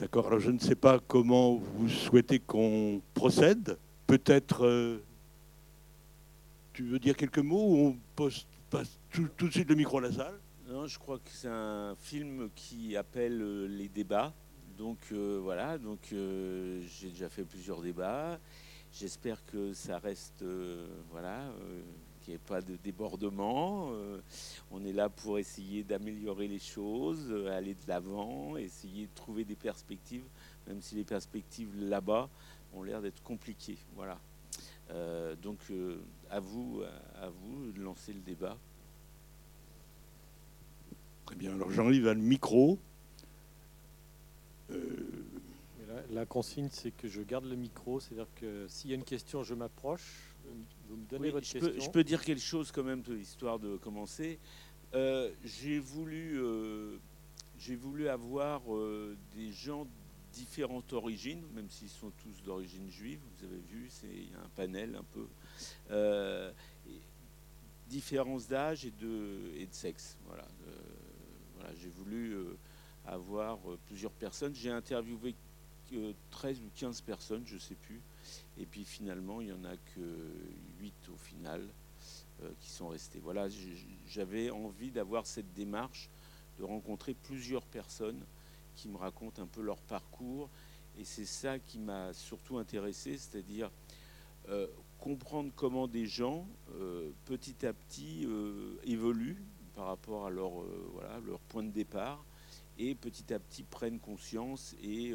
D'accord. Alors je ne sais pas comment vous souhaitez qu'on procède. Peut-être. euh, tu veux dire quelques mots ou on pose, passe tout, de suite le micro à la salle? Non, je crois que c'est un film qui appelle euh, les débats. Donc euh, voilà, donc j'ai déjà fait plusieurs débats. J'espère que ça reste, voilà, qu'il n'y ait pas de débordement. Euh, on est là pour essayer d'améliorer les choses, euh, aller de l'avant, essayer de trouver des perspectives, même si les perspectives là-bas ont l'air d'être compliquées. Voilà. Euh, donc euh, à vous, à vous de lancer le débat. Très bien. Alors Jean-Yves a le micro. Euh, la consigne, c'est que je garde le micro, c'est-à-dire que s'il y a une question, je m'approche, vous me donnez Oui, votre je, question. peux, je peux dire quelque chose quand même, histoire de commencer. Euh, j'ai voulu, euh, j'ai voulu avoir euh, des gens de différentes origines, même s'ils sont tous d'origine juive. Vous avez vu, c'est il y a un panel un peu. Différence d'âge et de, et de sexe. Voilà. Voilà, j'ai voulu avoir plusieurs personnes. J'ai interviewé que 13 ou 15 personnes, je ne sais plus. Et puis finalement, il n'y en a que 8 au final euh, qui sont restés. Voilà, j'avais envie d'avoir cette démarche, de rencontrer plusieurs personnes qui me racontent un peu leur parcours. Et c'est ça qui m'a surtout intéressé, c'est-à-dire euh, comprendre comment des gens, euh, petit à petit, évoluent par rapport à leur, voilà, leur point de départ et petit à petit prennent conscience et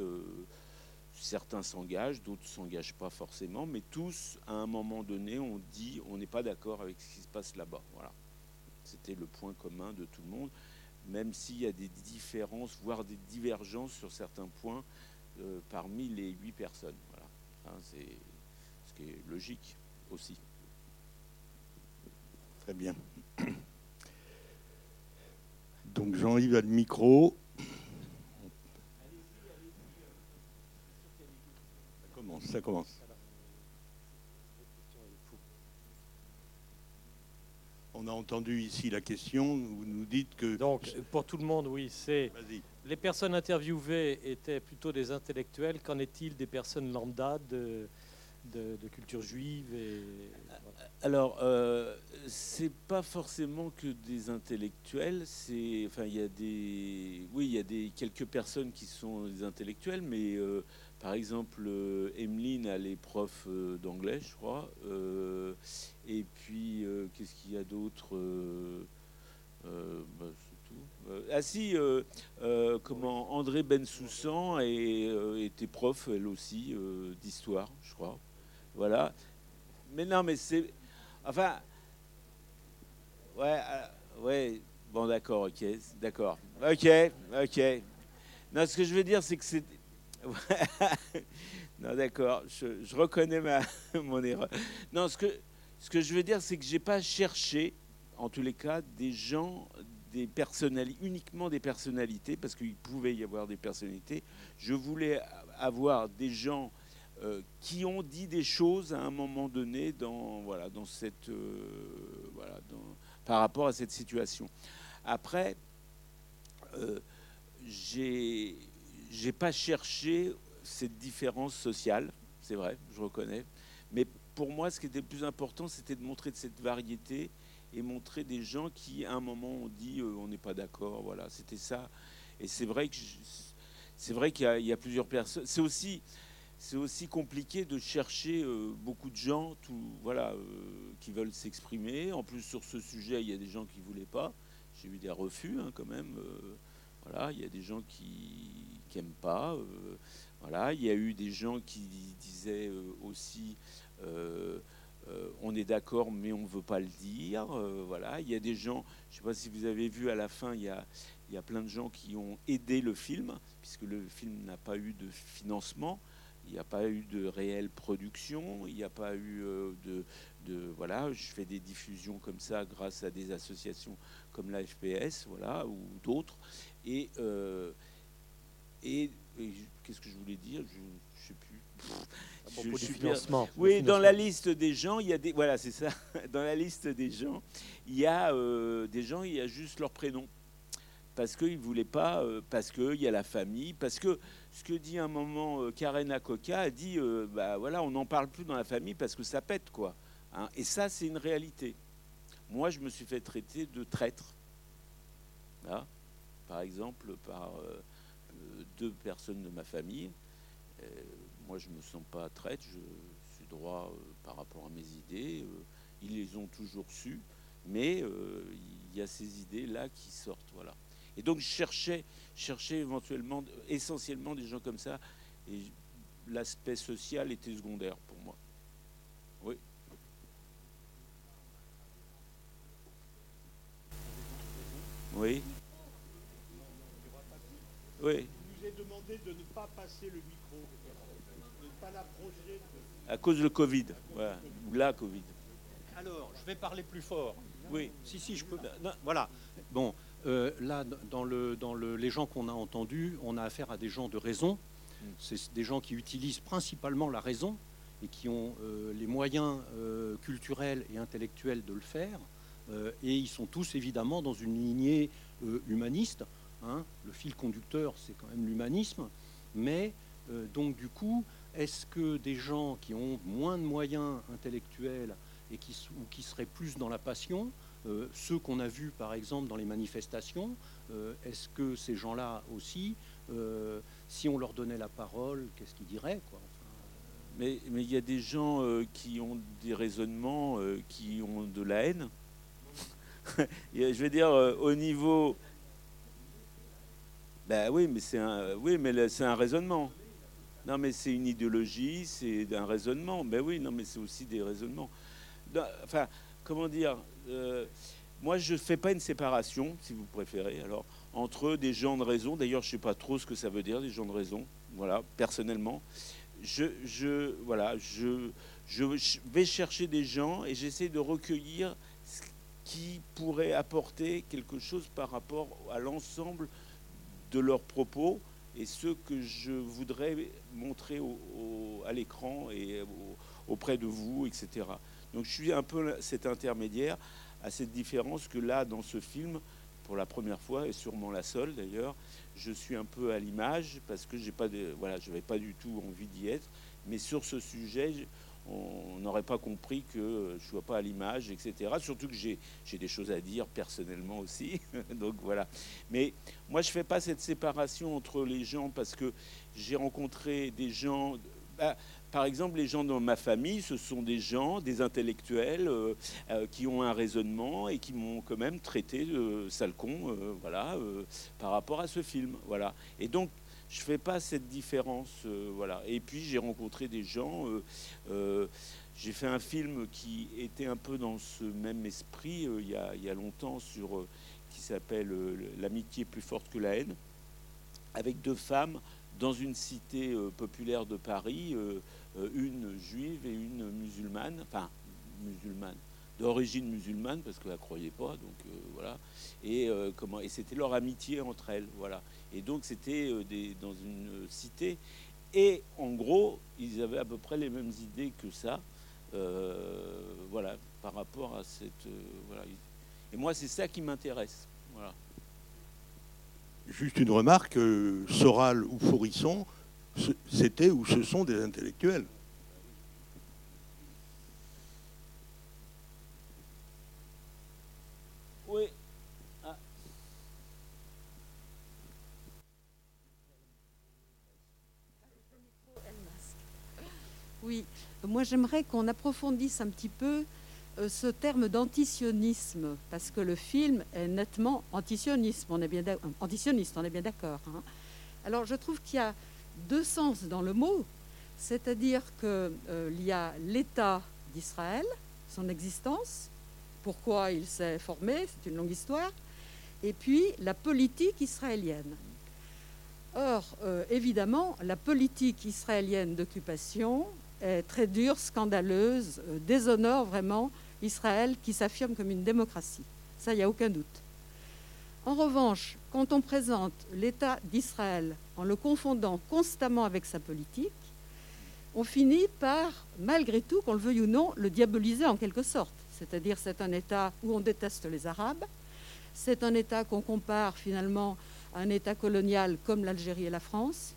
certains s'engagent, d'autres ne s'engagent pas forcément, mais tous, à un moment donné, on dit on n'est pas d'accord avec ce qui se passe là-bas. Voilà. C'était le point commun de tout le monde, même s'il y a des différences, voire des divergences sur certains points euh, parmi les huit personnes. Voilà. C'est ce qui est logique aussi. très bien. Donc Jean-Yves a le micro. Ça commence, ça commence. On a entendu ici la question. Vous nous dites que. Donc, pour tout le monde, oui, c'est les personnes interviewées étaient plutôt des intellectuels. Qu'en est-il des personnes lambda de, de, de culture juive et. Alors, euh, c'est pas forcément que des intellectuels. C'est, enfin, il y a des, oui, il y a des quelques personnes qui sont des intellectuels, mais euh, par exemple, euh, Emeline, elle est prof euh, d'anglais, je crois. Euh, et puis, qu'est-ce qu'il y a d'autre bah, ah si, comment André Bensoussan et, euh, était prof, elle aussi, d'histoire, je crois. Voilà. Mais non, mais c'est. Enfin. Ouais, ouais. Bon, d'accord, ok. D'accord. Ok, ok. Non, ce que je veux dire, c'est que c'est. non, d'accord. Je, je reconnais mon erreur. Non, ce que, ce que je veux dire, c'est que j'ai pas cherché, en tous les cas, des gens, des personnalités, uniquement des personnalités, parce qu'il pouvait y avoir des personnalités. Je voulais avoir des gens euh, qui ont dit des choses à un moment donné dans, voilà, dans cette, euh, voilà, par rapport à cette situation. Après, euh, j'ai j'ai pas cherché cette différence sociale, c'est vrai, je reconnais. Mais pour moi, ce qui était le plus important, c'était de montrer cette variété et montrer des gens qui, à un moment, ont dit euh, on n'est pas d'accord. Voilà, c'était ça. Et c'est vrai que c'est vrai qu'il y, a- plusieurs personnes. C'est aussi c'est aussi compliqué de chercher euh, beaucoup de gens voilà, euh, qui veulent s'exprimer. En plus, sur ce sujet, il y a des gens qui voulaient pas. J'ai eu des refus hein, quand même. euh, voilà, il y a des gens qui n'aiment pas. euh, il y a eu des gens qui disaient euh, aussi euh, on est d'accord, mais on ne veut pas le dire. voilà, il y a des gens, je ne sais pas si vous avez vu à la fin, il y a, plein de gens qui ont aidé le film, puisque le film n'a pas eu de financement. Il n'y a pas eu de réelle production, il n'y a pas eu de, Voilà, je fais des diffusions comme ça grâce à des associations comme la FPS, voilà, ou d'autres. Et, et, et qu'est-ce que je voulais dire? Je ne sais plus. à Je- propos je du suis bien- financement Oui, dans la liste des gens, il y a des. Voilà, c'est ça. Dans la liste des gens, il y a euh, des gens, il y a juste leur prénom. parce qu'il ne voulait pas, euh, parce qu'il y a la famille, parce que ce que dit un moment euh, Karen Akoka, a dit, bah voilà, on n'en parle plus dans la famille parce que ça pète, quoi. Hein. et ça, c'est une réalité. Moi, je me suis fait traiter de traître, par exemple, par deux personnes de ma famille. moi, je ne me sens pas traître, je suis droit par rapport à mes idées. ils les ont toujours su, mais il y a ces idées-là qui sortent, voilà. Et donc je cherchais, cherchais éventuellement, essentiellement des gens comme ça. Et l'aspect social était secondaire pour moi. Oui. Oui. Oui. Demandé de ne pas passer le micro, de ne pas l'approcher. À cause de Covid, voilà. ou la Covid. Alors, je vais parler plus fort. Oui. Si, si, je peux. voilà. Bon, euh, là, dans, le, dans le, les gens qu'on a entendus, on a affaire à des gens de raison. C'est des gens qui utilisent principalement la raison et qui ont euh, les moyens euh, culturels et intellectuels de le faire. et ils sont tous évidemment dans une lignée humaniste. Hein. Le fil conducteur, c'est quand même l'humanisme. Mais donc du coup, est-ce que des gens qui ont moins de moyens intellectuels et qui, ou qui seraient plus dans la passion, euh, ceux qu'on a vus par exemple dans les manifestations, euh, est-ce que ces gens-là aussi, euh, si on leur donnait la parole, qu'est-ce qu'ils diraient quoi mais, mais il y a des gens qui ont des raisonnements qui ont de la haine. je vais dire au niveau. Ben oui, mais c'est un, oui, mais c'est un raisonnement. Non, mais c'est une idéologie, c'est un raisonnement. Ben oui, non, mais c'est aussi des raisonnements. Enfin, comment dire euh, moi, je ne fais pas une séparation, si vous préférez, alors, entre des gens de raison. D'ailleurs, je ne sais pas trop ce que ça veut dire, des gens de raison. Voilà, personnellement. Je, voilà, je, je vais chercher des gens et j'essaie de recueillir ce qui pourrait apporter quelque chose par rapport à l'ensemble de leurs propos et ce que je voudrais montrer à l'écran et auprès de vous, etc. Donc je suis un peu cet intermédiaire à cette différence que là, dans ce film, pour la première fois, et sûrement la seule d'ailleurs, je suis un peu à l'image parce que j'ai pas voilà, je n'avais pas du tout envie d'y être. Mais sur ce sujet, on n'aurait pas compris que je ne sois pas à l'image, etc. Surtout que j'ai des choses à dire personnellement aussi. Donc voilà. Mais moi, je ne fais pas cette séparation entre les gens parce que j'ai rencontré des gens. Bah, par exemple, les gens dans ma famille, ce sont des gens, des intellectuels euh, euh, qui ont un raisonnement et qui m'ont quand même traité de salcon, euh, voilà, par rapport à ce film, voilà. Et donc, je fais pas cette différence, voilà. Et puis, j'ai rencontré des gens. j'ai fait un film qui était un peu dans ce même esprit il y, a, il, y a, longtemps sur qui s'appelle L'amitié plus forte que la haine, avec deux femmes dans une cité populaire de Paris. Euh, une juive et une musulmane, enfin musulmane, d'origine musulmane parce qu'elle ne croyait pas, donc euh, voilà. Et euh, comment Et c'était leur amitié entre elles, voilà. Et donc c'était dans une cité. Et en gros, ils avaient à peu près les mêmes idées que ça, voilà, par rapport à cette, voilà. Et moi, c'est ça qui m'intéresse, voilà. Juste une remarque, Soral ou Forisson c'était ou ce sont des intellectuels. Oui. Ah. Oui, moi j'aimerais qu'on approfondisse un petit peu euh, ce terme d'antisionisme, parce que le film est nettement antisioniste, on est bien antisioniste, on est bien d'accord. Hein. Alors je trouve qu'il y a deux sens dans le mot, c'est-à-dire qu'il euh, y a l'État d'Israël, son existence, pourquoi il s'est formé, c'est une longue histoire, et puis la politique israélienne. Or, euh, évidemment, la politique israélienne d'occupation est très dure, scandaleuse, euh, déshonore vraiment Israël qui s'affirme comme une démocratie. Ça, il n'y a aucun doute. En revanche, quand on présente l'État d'Israël en le confondant constamment avec sa politique, on finit par, malgré tout, qu'on le veuille ou non, le diaboliser en quelque sorte. C'est-à-dire c'est un État où on déteste les Arabes, C'est un État qu'on compare finalement à un État colonial comme l'Algérie et la France.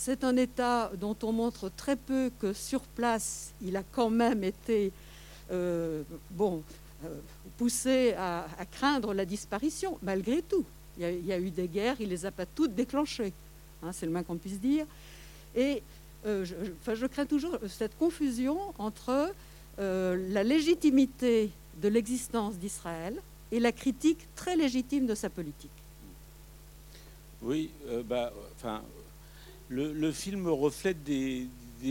C'est un État dont on montre très peu que sur place, il a quand même été euh, bon, euh, poussé à, craindre la disparition, malgré tout. Il y, a, eu des guerres, il les a pas toutes déclenchées, hein, c'est le moins qu'on puisse dire. Et euh, je, je, crains toujours cette confusion entre la légitimité de l'existence d'Israël et la critique très légitime de sa politique. Oui, bah, enfin, le, film reflète des,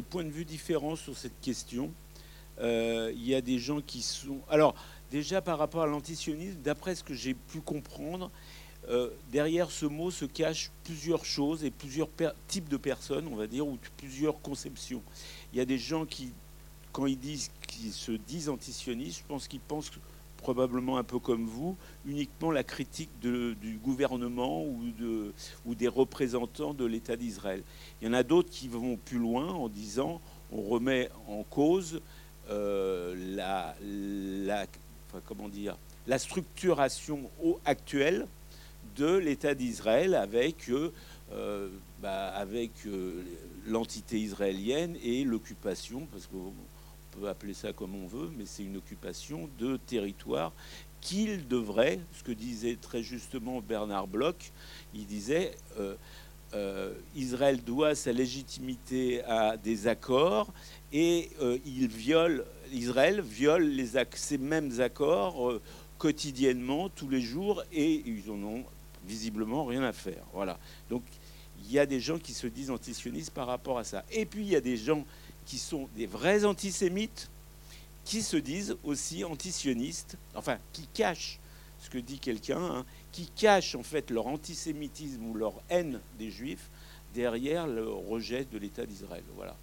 points de vue différents sur cette question. Il y a des gens qui sont... Alors, Déjà par rapport à l'antisionisme, d'après ce que j'ai pu comprendre, euh, derrière ce mot se cachent plusieurs choses et plusieurs types de personnes, on va dire, ou plusieurs conceptions. Il y a des gens qui, quand ils disent qu'ils se disent antisionistes, je pense qu'ils pensent probablement un peu comme vous, uniquement la critique du gouvernement ou, de, ou des représentants de l'État d'Israël. Il y en a d'autres qui vont plus loin en disant on remet en cause euh, la, comment dire, la structuration actuelle de l'État d'Israël avec, euh, euh, bah, l'entité israélienne et l'occupation, parce peut appeler ça comme on veut, mais c'est une occupation de territoire qu'il devrait, ce que disait très justement Bernard Bloch, il disait Israël doit sa légitimité à des accords et il viole Israël viole les, ces mêmes accords euh, quotidiennement, tous les jours, et ils en ont visiblement rien à faire. Voilà. Donc il y a des gens qui se disent antisionistes par rapport à ça. Et puis il y a des gens qui sont des vrais antisémites qui se disent aussi antisionistes, enfin qui cachent ce que dit quelqu'un, hein, qui cachent en fait leur antisémitisme ou leur haine des juifs derrière le rejet de l'État d'Israël. Voilà.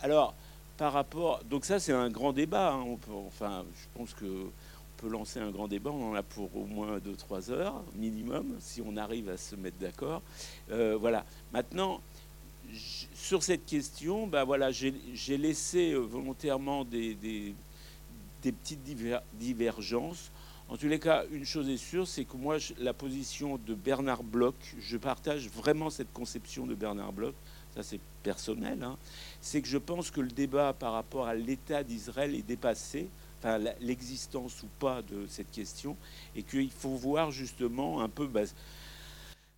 Alors, par rapport. Donc ça, c'est un grand débat. Hein. Enfin, je pense que peut lancer un grand débat. On en a pour au moins 2-3 heures minimum, si on arrive à se mettre d'accord. Euh, voilà. Maintenant, sur cette question, bah voilà, j'ai laissé euh, volontairement des, des, petites divergences. En tous les cas, une chose est sûre, c'est que moi, la position de Bernard Bloch, je partage vraiment cette conception de Bernard Bloch ça c'est personnel, hein, c'est que je pense que le débat par rapport à l'État d'Israël est dépassé, enfin l'existence ou pas de cette question, et qu'il faut voir justement un peu, bah,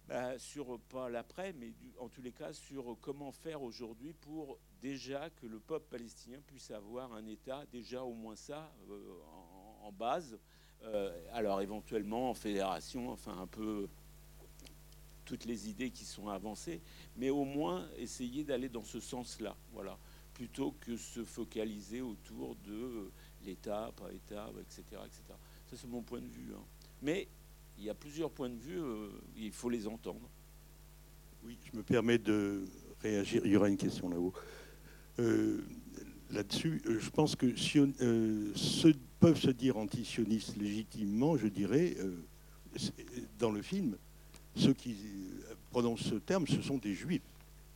bah, sur pas l'après, mais en tous les cas sur comment faire aujourd'hui pour déjà que le peuple palestinien puisse avoir un État, déjà au moins ça, euh, en, base, euh, alors éventuellement en fédération, enfin un peu toutes les idées qui sont avancées, mais au moins essayer d'aller dans ce sens-là, voilà, plutôt que se focaliser autour de euh, l'État, pas État, etc., etc. Ça, c'est mon point de vue. Hein. Mais il y a plusieurs points de vue, euh, il faut les entendre. Oui, je me permets de réagir. Il y aura une question là-haut. Euh, là-dessus, je pense que si ceux peuvent se dire antisionistes légitimement, je dirais, dans le film, ceux qui prononcent ce terme, ce sont des juifs.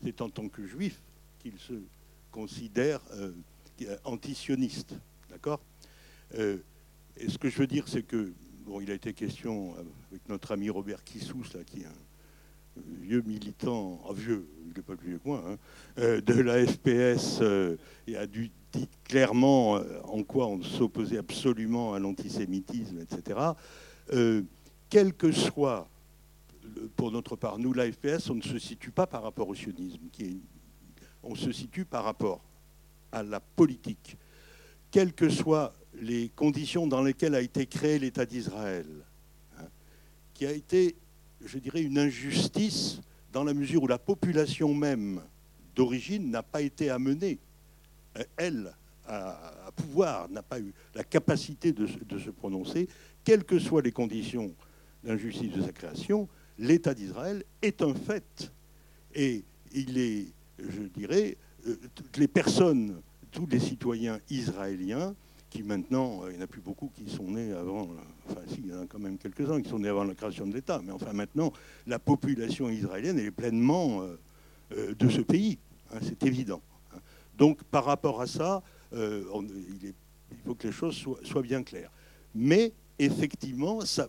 C'est en tant que juifs qu'ils se considèrent euh, antisionistes. D'accord? Euh, Et ce que je veux dire, c'est que, bon, il a été question avec notre ami Robert Kissous, là, qui est un vieux militant, ah, vieux, il n'est pas plus vieux que moi, hein, euh, de la FPS, et a dû dire clairement en quoi on s'opposait absolument à l'antisémitisme, etc. quel que soit pour notre part, nous, l'AFPS, on ne se situe pas par rapport au sionisme, on se situe par rapport à la politique, quelles que soient les conditions dans lesquelles a été créé l'État d'Israël, hein, qui a été, je dirais, une injustice dans la mesure où la population même d'origine n'a pas été amenée, euh, elle, à, pouvoir, n'a pas eu la capacité de, de se prononcer, quelles que soient les conditions d'injustice de sa création, l'État d'Israël est un fait. Et il est, je dirais, euh, toutes les personnes, tous les citoyens israéliens, qui maintenant, euh, il n'y en a plus beaucoup qui sont nés avant, enfin si, il y en a quand même quelques-uns qui sont nés avant la création de l'État, mais enfin maintenant, la population israélienne est pleinement euh, de ce pays, hein, c'est évident. Hein. Donc par rapport à ça, il, faut que les choses soient, bien claires. Mais effectivement, ça,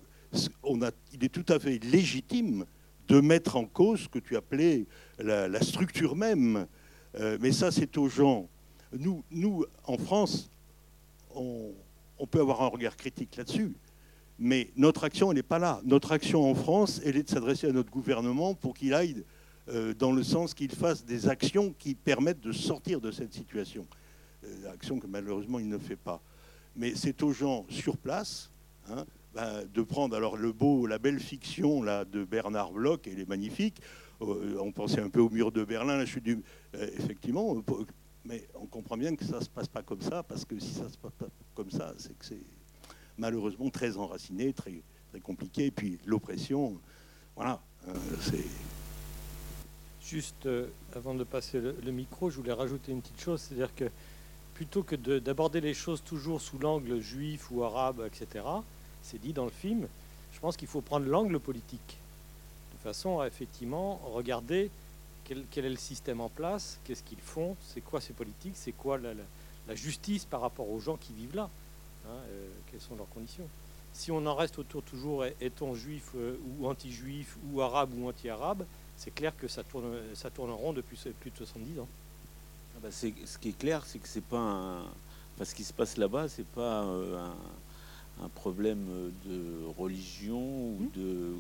il est tout à fait légitime de mettre en cause ce que tu appelais la, structure même. Euh, mais ça, c'est aux gens. Nous, nous en France, on, peut avoir un regard critique là-dessus. Mais notre action, elle n'est pas là. Notre action en France, elle est de s'adresser à notre gouvernement pour qu'il aille euh, dans le sens qu'il fasse des actions qui permettent de sortir de cette situation. Euh, action que malheureusement il ne fait pas. Mais c'est aux gens sur place hein, ben, de prendre alors le beau, la belle fiction de Bernard Bloch, elle est magnifique. Euh, on pensait un peu au mur de Berlin, la chute du, effectivement, mais on comprend bien que ça se passe pas comme ça, parce que si ça se passe pas comme ça, c'est que c'est malheureusement très enraciné, très, très compliqué. Et puis l'oppression, voilà, euh, c'est. Juste euh, avant de passer le, micro, je voulais rajouter une petite chose, c'est-à-dire que plutôt que d'aborder les choses toujours sous l'angle juif ou arabe, etc., c'est dit dans le film, je pense qu'il faut prendre l'angle politique, de façon à effectivement regarder quel, est le système en place, qu'est-ce qu'ils font, c'est quoi ces politiques, c'est quoi la, justice par rapport aux gens qui vivent là. Hein, euh, quelles sont leurs conditions. Si on en reste autour toujours, est-on juif euh, ou anti-juif ou arabe ou anti-arabe, c'est clair que ça tourne, ça tourne en rond depuis plus de 70 ans. Ah bah, ce qui est clair, c'est que c'est pas un, enfin, ce qui se passe là-bas, c'est pas euh, un, problème de religion ou mmh. de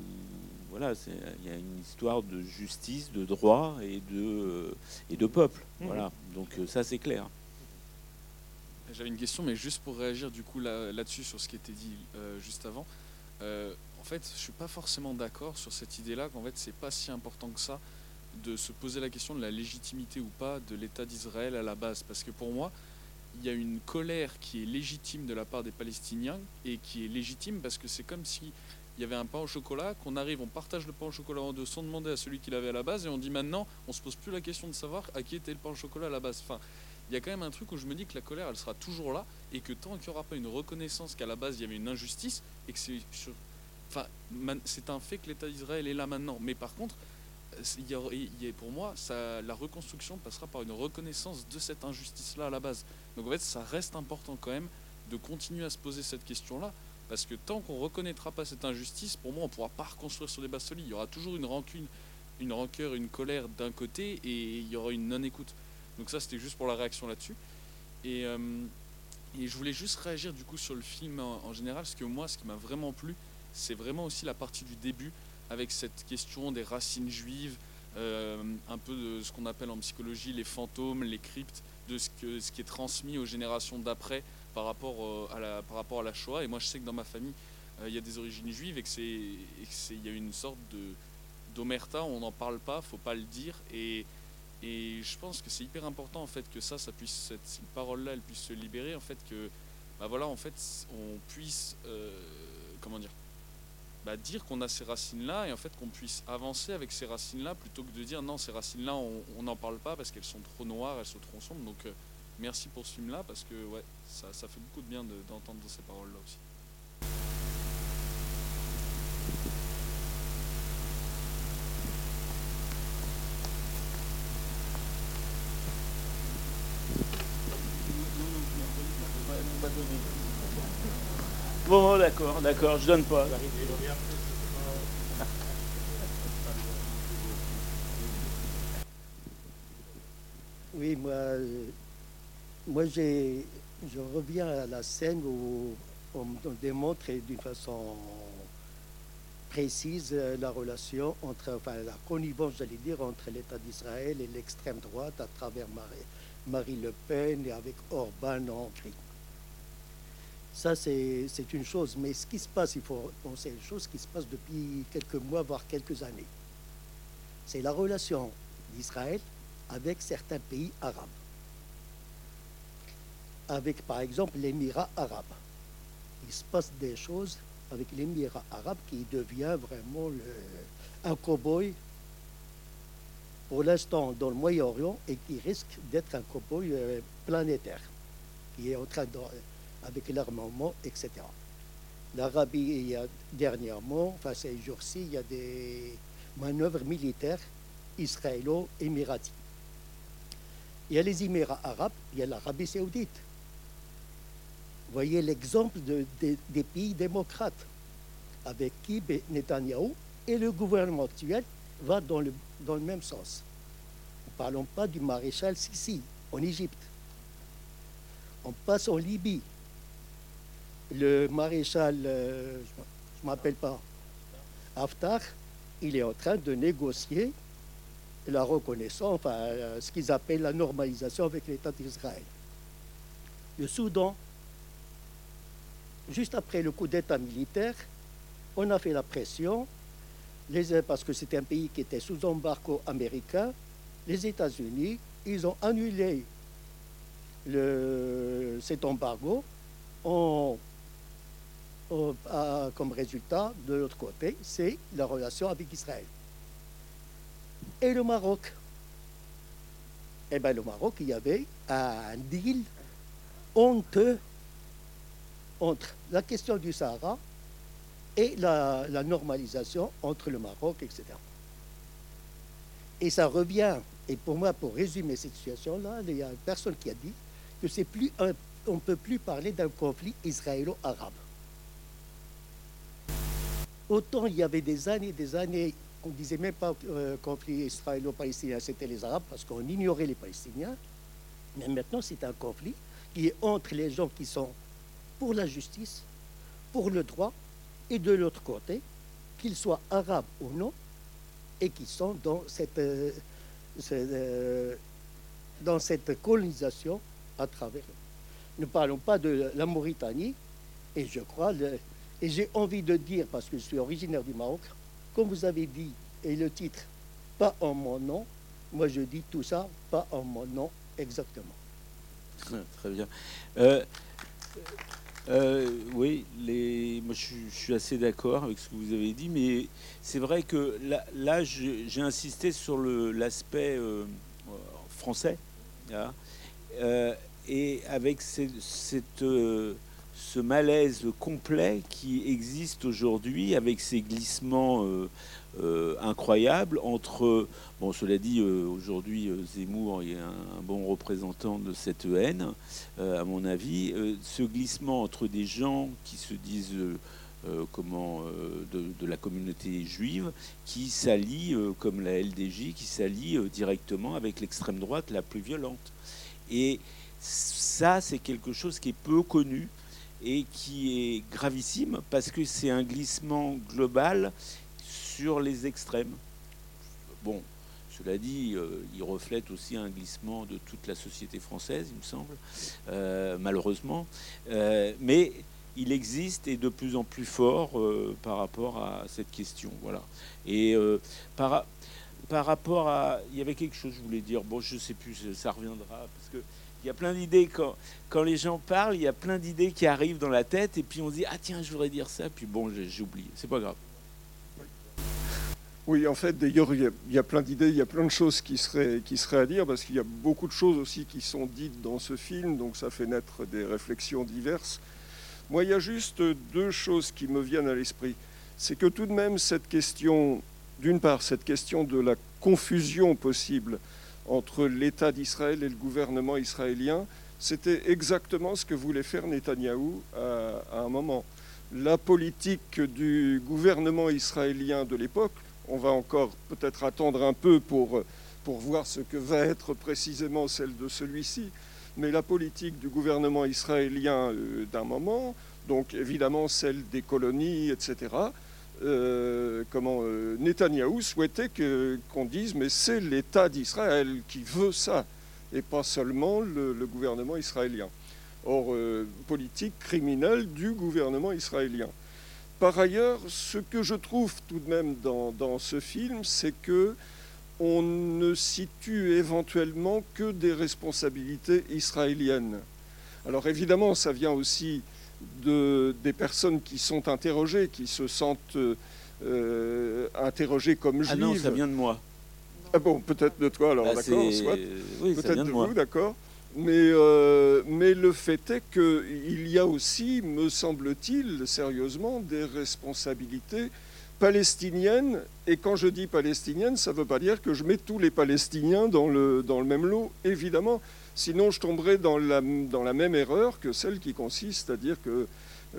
voilà, il y a une histoire de justice, de droit et de et de peuple. Mmh. Voilà, donc ça c'est clair. J'avais une question, mais juste pour réagir du coup là-dessus sur ce qui était dit euh, juste avant. Euh, en fait, je suis pas forcément d'accord sur cette idée-là qu'en fait c'est pas si important que ça de se poser la question de la légitimité ou pas de l'État d'Israël à la base, parce que pour moi, il y a une colère qui est légitime de la part des Palestiniens et qui est légitime parce que c'est comme si il y avait un pain au chocolat, qu'on arrive, on partage le pain au chocolat en deux sans demander à celui qui l'avait à la base, et on dit maintenant, on se pose plus la question de savoir à qui était le pain au chocolat à la base. Enfin, il y a quand même un truc où je me dis que la colère, elle sera toujours là, et que tant qu'il n'y aura pas une reconnaissance qu'à la base il y avait une injustice, et que c'est Enfin, un fait que l'État d'Israël est là maintenant. Mais par contre, il y a, pour moi, la reconstruction passera par une reconnaissance de cette injustice-là à la base. Donc en fait, ça reste important quand même de continuer à se poser cette question-là, parce que tant qu'on ne reconnaîtra pas cette injustice, pour moi, on ne pourra pas reconstruire sur des bases solides. Il y aura toujours une rancune, une rancœur, une colère d'un côté, et il y aura une non-écoute. Donc ça, c'était juste pour la réaction là-dessus. Et, euh, je voulais juste réagir du coup sur le film en, général, parce que moi, ce qui m'a vraiment plu, c'est vraiment aussi la partie du début, avec cette question des racines juives, euh, un peu de ce qu'on appelle en psychologie les fantômes, les cryptes, de ce qui est transmis aux générations d'après par, rapport euh, à la, par rapport à la Shoah. Et moi, je sais que dans ma famille, il y a des origines juives et qu'il y a une sorte de d'omerta, on n'en parle pas, faut pas le dire. Et, et je pense que c'est hyper important en fait que ça, ça puisse, cette parole-là, elle puisse se libérer, en fait que, bah voilà, en fait, on puisse, euh, comment dire, bah dire qu'on a ces racines-là et en fait qu'on puisse avancer avec ces racines-là plutôt que de dire non, ces racines-là, on n'en parle pas parce qu'elles sont trop noires, elles sont trop sombres. Donc euh, merci pour ce film-là parce que ouais, ça, ça fait beaucoup de bien d'entendre ces paroles-là aussi. Bon, d'accord, d'accord, je donne pas. Oui, moi, moi j'ai, je reviens à la scène où on démontre d'une façon précise la relation entre, enfin la connivence, j'allais dire, entre l'État d'Israël et l'extrême droite à travers Marie, Marie Le Pen et avec Orban en Hongrie. Ça, c'est une chose. Mais ce qui se passe, il faut penser une chose qui se passe depuis quelques mois, voire quelques années. C'est la relation d'Israël avec certains pays arabes. Avec, par exemple, l'Émirat arabe. Il se passe des choses avec l'Émirat arabe qui devient vraiment un cow-boy pour l'instant dans le Moyen-Orient et qui risque d'être un cow-boy euh, planétaire, qui est en train de avec l'armement, etc. L'Arabie, dernièrement, enfin ces jours-ci, il y a des manœuvres militaires israélo-émiratis. Il y a les Émirats arabes, il y a l'Arabie saoudite. Voyez l'exemple de, des pays démocrates. avec qui Netanyahou et le gouvernement actuel va dans le, même sens. Ne parlons pas du maréchal Sissi en Égypte. On passe en Libye. Le maréchal, euh, je ne m'appelle pas, Haftar, il est en train de négocier la reconnaissance, enfin, euh, ce qu'ils appellent la normalisation avec l'État d'Israël. Le Soudan, juste après le coup d'État militaire, on a fait la pression, parce que c'était un pays qui était sous embargo américain. Les États-Unis, ils ont annulé cet embargo comme résultat, de l'autre côté, c'est la relation avec Israël. Et le Maroc Eh bien, le Maroc, il y avait un deal honteux entre la question du Sahara et la, normalisation entre le Maroc, etc. Et ça revient, et pour moi, pour résumer cette situation-là, il y a une personne qui a dit que c'est plus on ne peut plus parler d'un conflit israélo-arabe. Autant il y avait des années, des années, on ne disait même pas euh, conflit israélo-palestinien, c'était les Arabes parce qu'on ignorait les Palestiniens. Mais maintenant, c'est un conflit qui est entre les gens qui sont pour la justice, pour le droit, et de l'autre côté, qu'ils soient arabes ou non, et qui sont dans cette, euh, euh, dans cette colonisation à travers. Ne parlons pas de la Mauritanie, et je crois, et j'ai envie de dire, parce que je suis originaire du Maroc, comme vous avez dit, et le titre, pas en mon nom, moi je dis tout ça, pas en mon nom exactement. Très bien. Euh, euh, oui, moi je, suis- assez d'accord avec ce que vous avez dit, mais c'est vrai que là, j'ai insisté sur l'aspect euh, français, hein, euh, et avec cette, ce malaise complet qui existe aujourd'hui, avec ces glissements euh, incroyables entre Bon, cela dit, euh, aujourd'hui, euh, Zemmour est un, bon représentant de cette haine, à mon avis. Ce glissement entre des gens qui se disent comment, de, la communauté juive, qui s'allient, comme la LDJ, qui s'allie directement avec l'extrême droite la plus violente. Et ça, c'est quelque chose qui est peu connu et qui est gravissime parce que c'est un glissement global sur les extrêmes. Bon, cela dit, euh, il reflète aussi un glissement de toute la société française, il me semble, euh, malheureusement. Euh, mais il existe et de plus en plus fort par rapport à cette question. Voilà. Et par, rapport à. Il y avait quelque chose je voulais dire. Bon, je ne sais plus, ça reviendra. Parce que. Il y a plein d'idées quand, quand les gens parlent, il y a plein d'idées qui arrivent dans la tête et puis on se dit ah tiens je voudrais dire ça puis bon j'ai oublié c'est pas grave. Oui, en fait, d'ailleurs, il y a- plein d'idées, il y a plein de choses qui seraient, qui seraient à dire, parce qu'il y a beaucoup de choses aussi qui sont dites dans ce film, donc ça fait naître des réflexions diverses. Moi, il y a juste deux choses qui me viennent à l'esprit. C'est que tout de même, cette question, d'une part, cette question de la confusion possible entre l'État d'Israël et le gouvernement israélien, c'était exactement ce que voulait faire Netanyahou à un moment. La politique du gouvernement israélien de l'époque, on va encore peut-être attendre un peu pour, pour voir ce que va être précisément celle de celui-ci, mais la politique du gouvernement israélien euh, d'un moment, donc évidemment celle des colonies, etc., euh, comment euh, Netanyahou souhaitait qu'on dise mais c'est l'État d'Israël qui veut ça, et pas seulement le, gouvernement israélien. Or, euh, politique criminelle du gouvernement israélien. Par ailleurs, ce que je trouve tout de même dans, dans ce film, c'est que on ne situe éventuellement que des responsabilités israéliennes. Alors évidemment, ça vient aussi de, des personnes qui sont interrogées, qui se sentent euh, interrogées comme juives. Ah non ça vient de moi. Ah bon, peut-être de toi, alors Bah, d'accord, soit. Oui Peut-être vient de de moi. vous, d'accord. Mais, euh, mais le fait est qu'il y a aussi, me semble-t-il, sérieusement, des responsabilités palestiniennes. Et quand je dis palestiniennes, ça ne veut pas dire que je mets tous les Palestiniens dans le, même lot, évidemment. Sinon, je tomberais dans la, dans la même erreur que celle qui consiste à dire que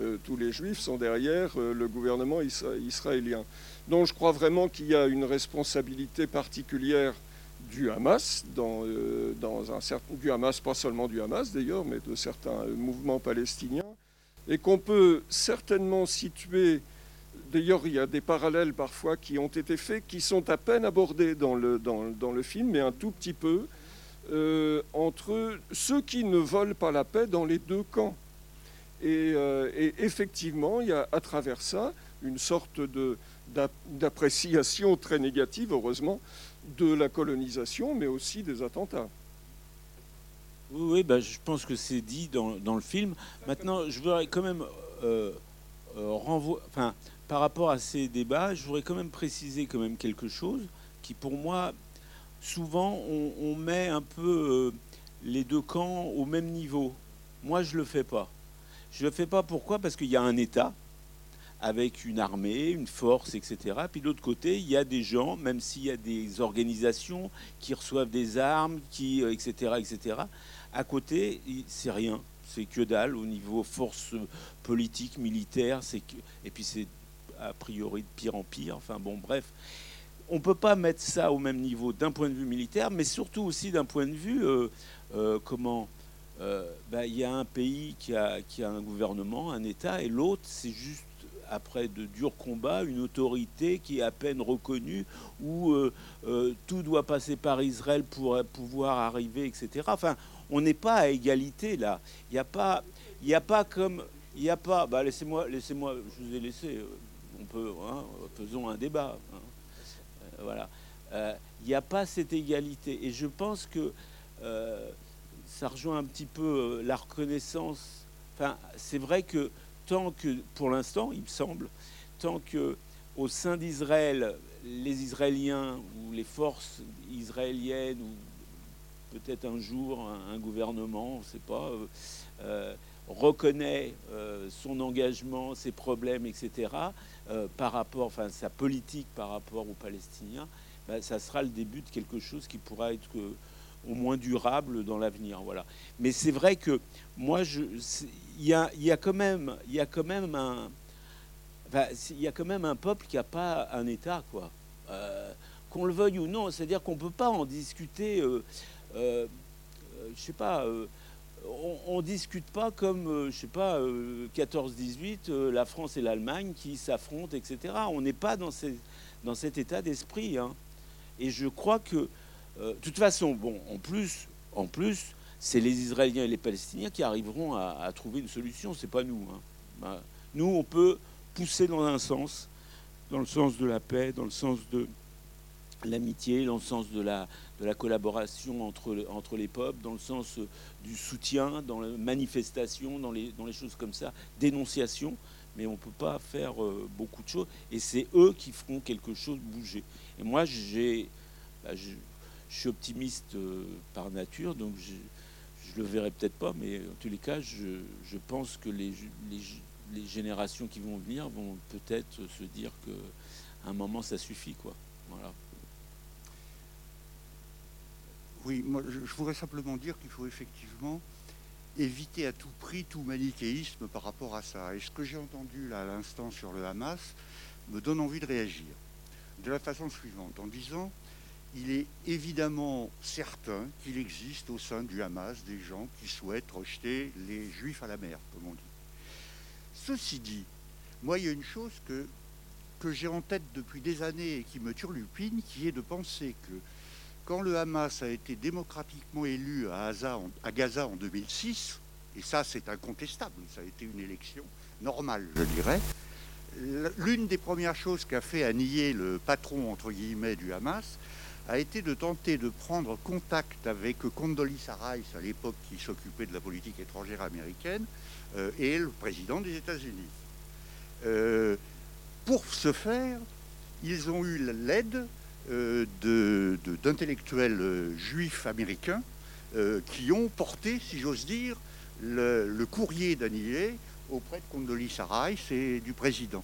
euh, tous les juifs sont derrière euh, le gouvernement israélien. Donc je crois vraiment qu'il y a une responsabilité particulière du Hamas, dans, euh, dans un certain, du Hamas, pas seulement du Hamas d'ailleurs, mais de certains mouvements palestiniens, et qu'on peut certainement situer, d'ailleurs il y a des parallèles parfois qui ont été faits, qui sont à peine abordés dans le, dans, dans le film, mais un tout petit peu, euh, entre ceux qui ne veulent pas la paix dans les deux camps. Et, euh, et effectivement, il y a à travers ça une sorte d'appréciation très négative, heureusement, de la colonisation, mais aussi des attentats. Oui, bah, je pense que c'est dit dans, dans, le film. Maintenant, je voudrais quand même euh, euh, enfin, par rapport à ces débats, je voudrais quand même préciser quand même quelque chose qui, pour moi, souvent, on, met un peu euh, les deux camps au même niveau. Moi, je le fais pas. Je le fais pas. Pourquoi? Parce qu'il y a un État avec une armée, une force, etc. Puis de l'autre côté, il y a des gens, même s'il y a des organisations qui reçoivent des armes, qui, etc., euh, etc. À côté, c'est rien, c'est que dalle au niveau force politique, militaire, et puis c'est a priori de pire en pire. Enfin bon, bref, on peut pas mettre ça au même niveau d'un point de vue militaire, mais surtout aussi d'un point de vue euh, euh, comment. Euh, bah, il y a un pays qui a, qui a un gouvernement, un État, et l'autre, c'est juste après de durs combats, une autorité qui est à peine reconnue, où euh, euh, tout doit passer par Israël pour pouvoir arriver, etc. Enfin, on n'est pas à égalité là. Il n'y a pas, a pas comme, il n'y a pas. Bah, laissez-moi, laissez-moi, je vous ai laissé. euh, On peut, hein, faisons un débat. hein. Euh, voilà. Euh, Il n'y a pas cette égalité, et je pense que euh, ça rejoint un petit peu euh, la reconnaissance. Enfin, c'est vrai que tant que, pour l'instant, il me semble, tant que au sein d'Israël, les Israéliens ou les forces israéliennes ou peut-être un jour un, gouvernement, on ne sait pas, euh, euh, reconnaît euh, son engagement, ses problèmes, etc., par rapport, enfin sa politique par rapport aux Palestiniens, ben, ça sera le début de quelque chose qui pourra être au moins durable dans l'avenir. Voilà. Mais c'est vrai que moi, il y a, y a quand même, y un, il y a quand même un peuple qui n'a pas un État, quoi. Euh, qu'on le veuille ou non, c'est-à-dire qu'on peut pas en discuter. Euh, euh, je sais pas. euh, on, on discute pas comme, euh, je sais pas, euh, 14-18, euh, la France et l'Allemagne qui s'affrontent, etc. On n'est pas dans, ces- dans cet état d'esprit. hein. Et je crois que, euh, de toute façon, bon, en plus, en plus, c'est les Israéliens et les Palestiniens qui arriveront à, trouver une solution. C'est pas nous. hein. Bah, nous, on peut pousser dans un sens, dans le sens de la paix, dans le sens de l'amitié, dans le sens de la, collaboration entre, entre les peuples, dans le sens euh, du soutien, dans la manifestation, dans les, dans les choses comme ça, dénonciation. Mais on ne peut pas faire euh, beaucoup de choses. Et c'est eux qui feront quelque chose bouger. Et moi, j'ai, bah, je, je suis optimiste euh, par nature, donc je ne le verrai peut-être pas, mais en tous les cas, je, je pense que les, générations qui vont venir vont peut-être se dire qu'à un moment, ça suffit. Quoi. Voilà. Oui, moi, je, je voudrais simplement dire qu'il faut effectivement éviter à tout prix tout manichéisme par rapport à ça. Et ce que j'ai entendu là à l'instant sur le Hamas me donne envie de réagir. De la façon suivante, en disant il est évidemment certain qu'il existe au sein du Hamas des gens qui souhaitent rejeter les juifs à la mer, comme on dit. Ceci dit, moi, il y a une chose que, j'ai en tête depuis des années et qui me turlupine, qui est de penser que quand le Hamas a été démocratiquement élu à, Gaza en, à Gaza en 2006, et ça c'est incontestable, ça a été une élection normale, je dirais, l'une des premières choses qu'a fait à nier le patron, entre guillemets, du Hamas, a été de tenter de prendre contact avec Condoleezza Rice, à l'époque qui s'occupait de la politique étrangère américaine, euh, et le président des États-Unis. Euh, pour ce faire, ils ont eu l'aide euh, d'intellectuels juifs américains qui ont porté, si j'ose dire, le, le courrier d'Annihilé auprès de Condoleezza Rice et du président.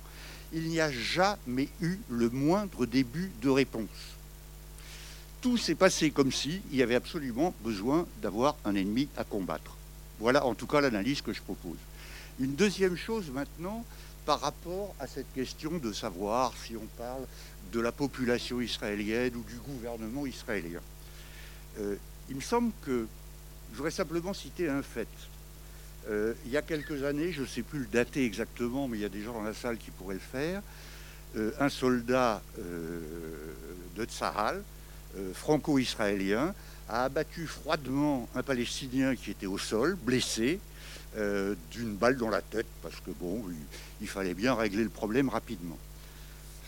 Il n'y a jamais eu le moindre début de réponse. Tout s'est passé comme si il y avait absolument besoin d'avoir un ennemi à combattre. Voilà en tout cas l'analyse que je propose. Une deuxième chose maintenant, par rapport à cette question de savoir si on parle de la population israélienne ou du gouvernement israélien. Euh, il me semble que je voudrais simplement citer un fait. Euh, il y a quelques années, je ne sais plus le dater exactement, mais il y a des gens dans la salle qui pourraient le faire, euh, un soldat de Tsahal, franco-israélien, a abattu froidement un Palestinien qui était au sol, blessé, d'une balle dans la tête, parce que bon, il fallait bien régler le problème rapidement.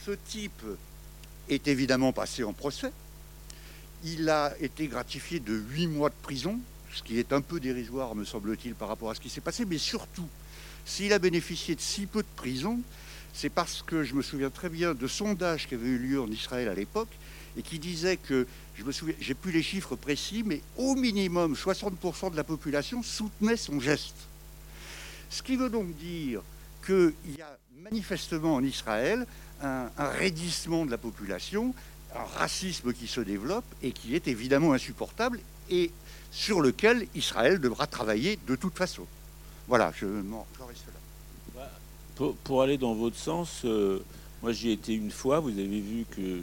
Ce type est évidemment passé en procès. Il a été gratifié de huit mois de prison, ce qui est un peu dérisoire, me semble-t-il, par rapport à ce qui s'est passé. Mais surtout, s'il a bénéficié de si peu de prison, c'est parce que je me souviens très bien de sondages qui avaient eu lieu en Israël à l'époque et qui disaient que, je me souviens, j'ai plus les chiffres précis, mais au minimum 60% de la population soutenait son geste. Ce qui veut donc dire qu'il y a manifestement en Israël un, raidissement de la population, un racisme qui se développe et qui est évidemment insupportable et sur lequel Israël devra travailler de toute façon. Voilà, je m'en reste là. Pour, pour, aller dans votre sens, euh, moi j'y ai été une fois, vous avez vu que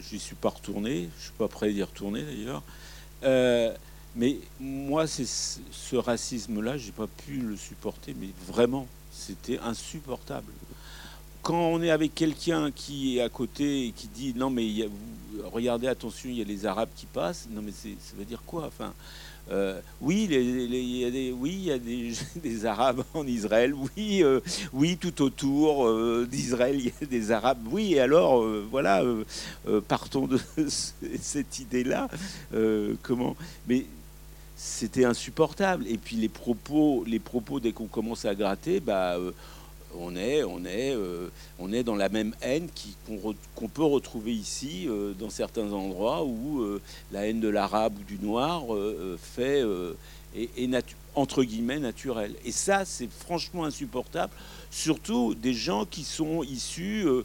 j'y suis pas retourné, je suis pas prêt d'y retourner d'ailleurs. Euh, mais moi, c'est ce racisme-là, j'ai pas pu le supporter, mais vraiment, c'était insupportable quand on est avec quelqu'un qui est à côté et qui dit non mais regardez attention il y a les Arabes qui passent non mais ça veut dire quoi? Enfin euh, oui, il y a des, oui, il y a des, Arabes en Israël. Oui, euh, oui, tout autour euh, d'Israël, il y a des Arabes. Oui, et alors, voilà, partons de cette idée-là. comment? Mais c'était insupportable. Et puis les propos, les propos dès qu'on commence à gratter, bah on est, on est, euh, on est dans la même haine qu'on peut retrouver ici euh, dans certains endroits où euh, la haine de l'arabe ou du noir fait est, entre guillemets naturelle. Et ça, c'est franchement insupportable. Surtout des gens qui sont issus eux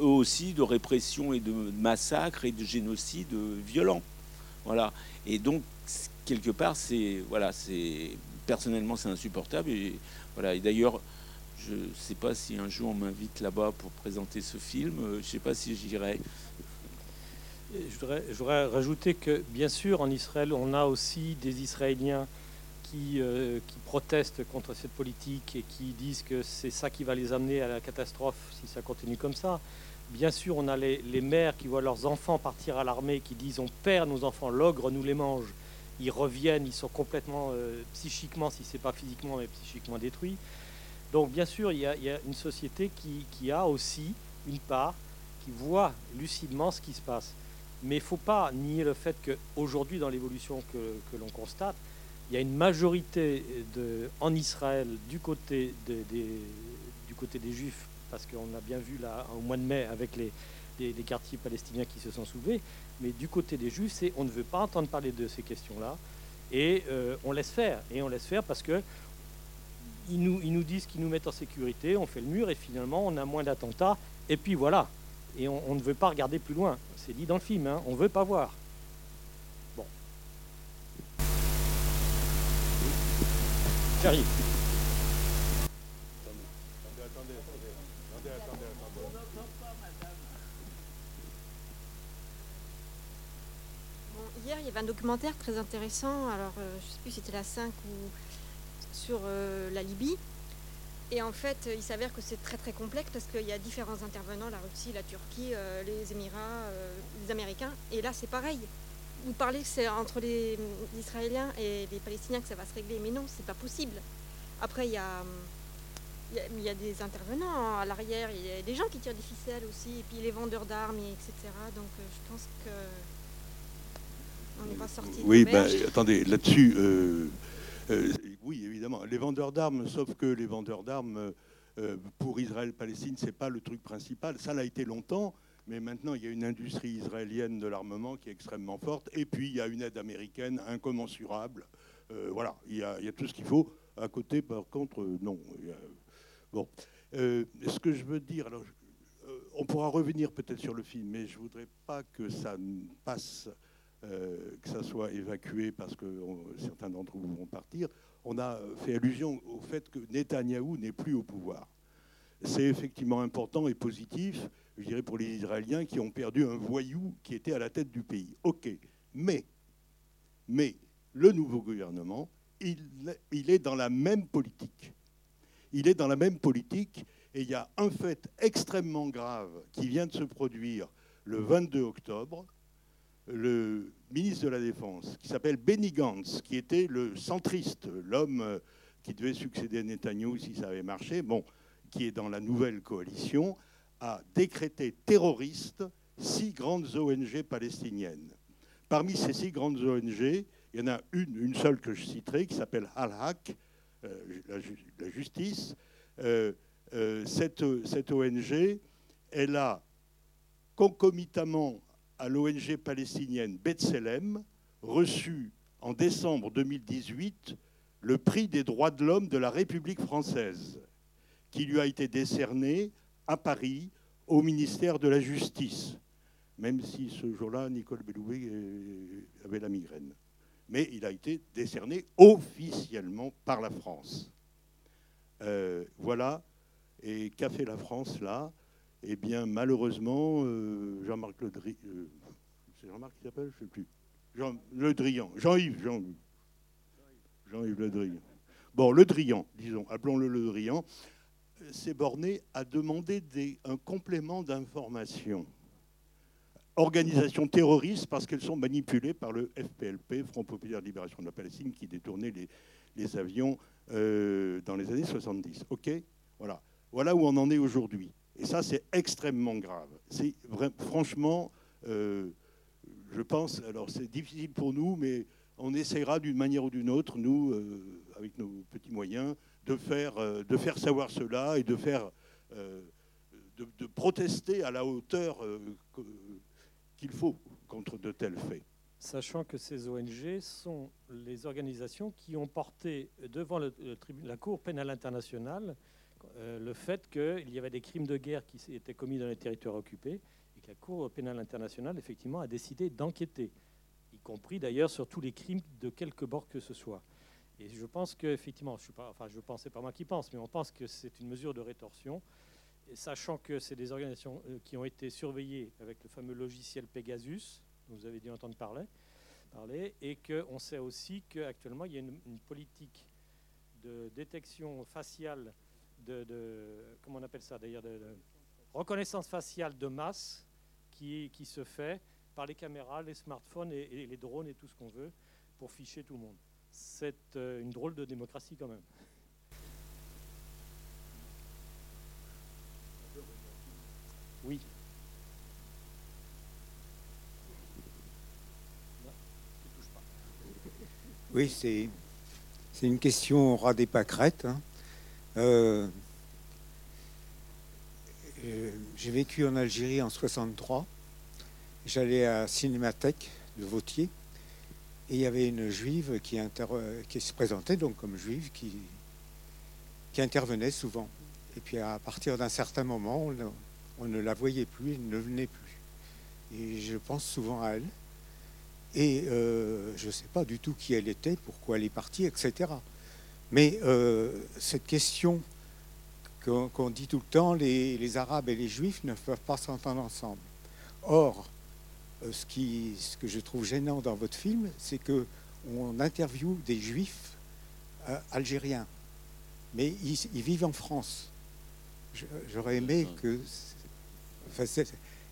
aussi de répression et de massacres et de génocides violents. Voilà. Et donc quelque part, c'est voilà, c'est personnellement c'est insupportable. Voilà. Et d'ailleurs je ne sais pas si un jour on m'invite là-bas pour présenter ce film. Euh, je ne sais pas si j'irai. Je voudrais, rajouter que, bien sûr, en Israël, on a aussi des Israéliens qui, euh, qui protestent contre cette politique et qui disent que c'est ça qui va les amener à la catastrophe si ça continue comme ça. Bien sûr, on a les, mères qui voient leurs enfants partir à l'armée, qui disent on perd nos enfants, l'ogre nous les mange. Ils reviennent, ils sont complètement euh, psychiquement, si c'est pas physiquement, mais psychiquement détruits. Donc bien sûr, il y a, une société qui, a aussi une part, qui voit lucidement ce qui se passe. Mais il ne faut pas nier le fait qu'aujourd'hui, dans l'évolution que, l'on constate, il y a une majorité en Israël du côté, des Juifs, parce qu'on a bien vu au mois de mai avec les, quartiers palestiniens qui se sont soulevés, mais du côté des Juifs, c'est on ne veut pas entendre parler de ces questions-là, et euh, on laisse faire, et on laisse faire parce que ils nous, ils nous disent qu'ils nous mettent en sécurité, on fait le mur et finalement on a moins d'attentats. Et puis voilà. Et on, ne veut pas regarder plus loin. C'est dit dans le film, hein. on ne veut pas voir. Bon. J'arrive. hier, il y avait un documentaire très intéressant. Alors, euh, je ne sais plus si c'était la 5 ou sur euh, la Libye. Et en fait, il s'avère que c'est très très complexe parce qu'il y a différents intervenants, la Russie, la Turquie, euh, les Émirats, euh, les Américains. Et là, c'est pareil. Vous parlez que c'est entre les, Israéliens et les Palestiniens que ça va se régler, mais non, c'est pas possible. Après, il y a, il y a, des intervenants à l'arrière, il y a des gens qui tirent des ficelles aussi, et puis les vendeurs d'armes, etc. Donc, je pense que on n'est pas sorti. Oui, ben, attendez, là-dessus. Euh, oui, évidemment. Les vendeurs d'armes, sauf que les vendeurs d'armes euh, pour Israël-Palestine, c'est pas le truc principal. Ça l'a été longtemps, mais maintenant il y a une industrie israélienne de l'armement qui est extrêmement forte, et puis il y a une aide américaine incommensurable. Euh, voilà, il y, a, tout ce qu'il faut. À côté, par contre, non. bon, ce que je veux dire, alors, on pourra revenir peut-être sur le film, mais je voudrais pas que ça passe que ça soit évacué parce que certains d'entre vous vont partir, on a fait allusion au fait que Netanyahou n'est plus au pouvoir. C'est effectivement important et positif, je dirais, pour les Israéliens qui ont perdu un voyou qui était à la tête du pays. OK. Mais, le nouveau gouvernement, il, est dans la même politique. Il est dans la même politique et il y a un fait extrêmement grave qui vient de se produire le 22 octobre. Ministre de la Défense, qui s'appelle Benny Gantz, qui était le centriste, l'homme qui devait succéder Netanyahu si ça avait marché, bon, qui est dans la nouvelle coalition, a décrété terroriste six grandes ONG palestiniennes. Parmi ces six grandes ONG, il y en a une, seule que je citerai, qui s'appelle Al-Haq, euh, la, justice. Euh, euh, cette, cette ONG, elle a concomitamment à l'ONG palestinienne B'Tselem reçu en décembre 2018 le prix des droits de l'homme de la République française, qui lui a été décerné à Paris au ministère de la Justice, même si ce jour-là, Nicole Belloué avait la migraine. Mais il a été décerné officiellement par la France. Euh, voilà. Et qu'a fait la France là? Eh bien, malheureusement, euh, Jean-Marc Le Drian, euh, c'est Jean-Marc qui s'appelle Je ne sais plus. Le Drian, Jean-Yves, Jean-Yves. Jean-Yves Le Drian. Bon, Le Drian, disons, appelons-le Le Drian s'est borné à demander un complément d'information. Organisations terroristes parce qu'elles sont manipulées par le FPLP, Front Populaire de Libération de la Palestine, qui détournait les, avions euh, dans les années 70. OK? Voilà. Voilà où on en est aujourd'hui. Et ça, c'est extrêmement grave. C'est franchement, euh, je pense, alors c'est difficile pour nous, mais on essaiera d'une manière ou d'une autre, nous, euh, avec nos petits moyens, de faire, euh, de faire savoir cela et de faire de, protester à la hauteur qu'il faut contre de tels faits. Sachant que ces ONG sont les organisations qui ont porté devant la Cour pénale internationale le fait qu'il y avait des crimes de guerre qui étaient commis dans les territoires occupés et que la Cour pénale internationale, effectivement, a décidé d'enquêter, y compris d'ailleurs sur tous les crimes de quelque bord que ce soit. Et je pense qu'effectivement, je suis pas, pas moi qui pense, mais on pense que c'est une mesure de rétorsion, sachant que c'est des organisations euh, qui ont été surveillées avec le fameux logiciel Pegasus, dont vous avez dû entendre parler et qu'on sait aussi qu'actuellement, il y a une, politique de détection faciale, de, comment on appelle ça d'ailleurs, de, reconnaissance faciale de masse qui, se fait par les caméras, les smartphones et les drones et tout ce qu'on veut pour ficher tout le monde c'est euh, une drôle de démocratie quand même. Oui. Oui, c'est c'est une question au ras des pâquerettes. Hein. Euh, euh, j'ai vécu en Algérie en 63. J'allais à Cinémathèque de Vautier et il y avait une juive qui, se présentait donc comme juive, qui, qui intervenait souvent. Et puis à partir d'un certain moment, on, ne la voyait plus, elle ne venait plus. Et je pense souvent à elle. Et euh, je ne sais pas du tout qui elle était, pourquoi elle est partie, etc. Mais euh, cette question qu'on dit tout le temps, les, les, Arabes et les Juifs ne peuvent pas s'entendre ensemble. Or, euh, ce, qui, ce que je trouve gênant dans votre film, c'est que on interviewe des juifs euh, algériens, mais ils, vivent en France. J'aurais aimé que enfin,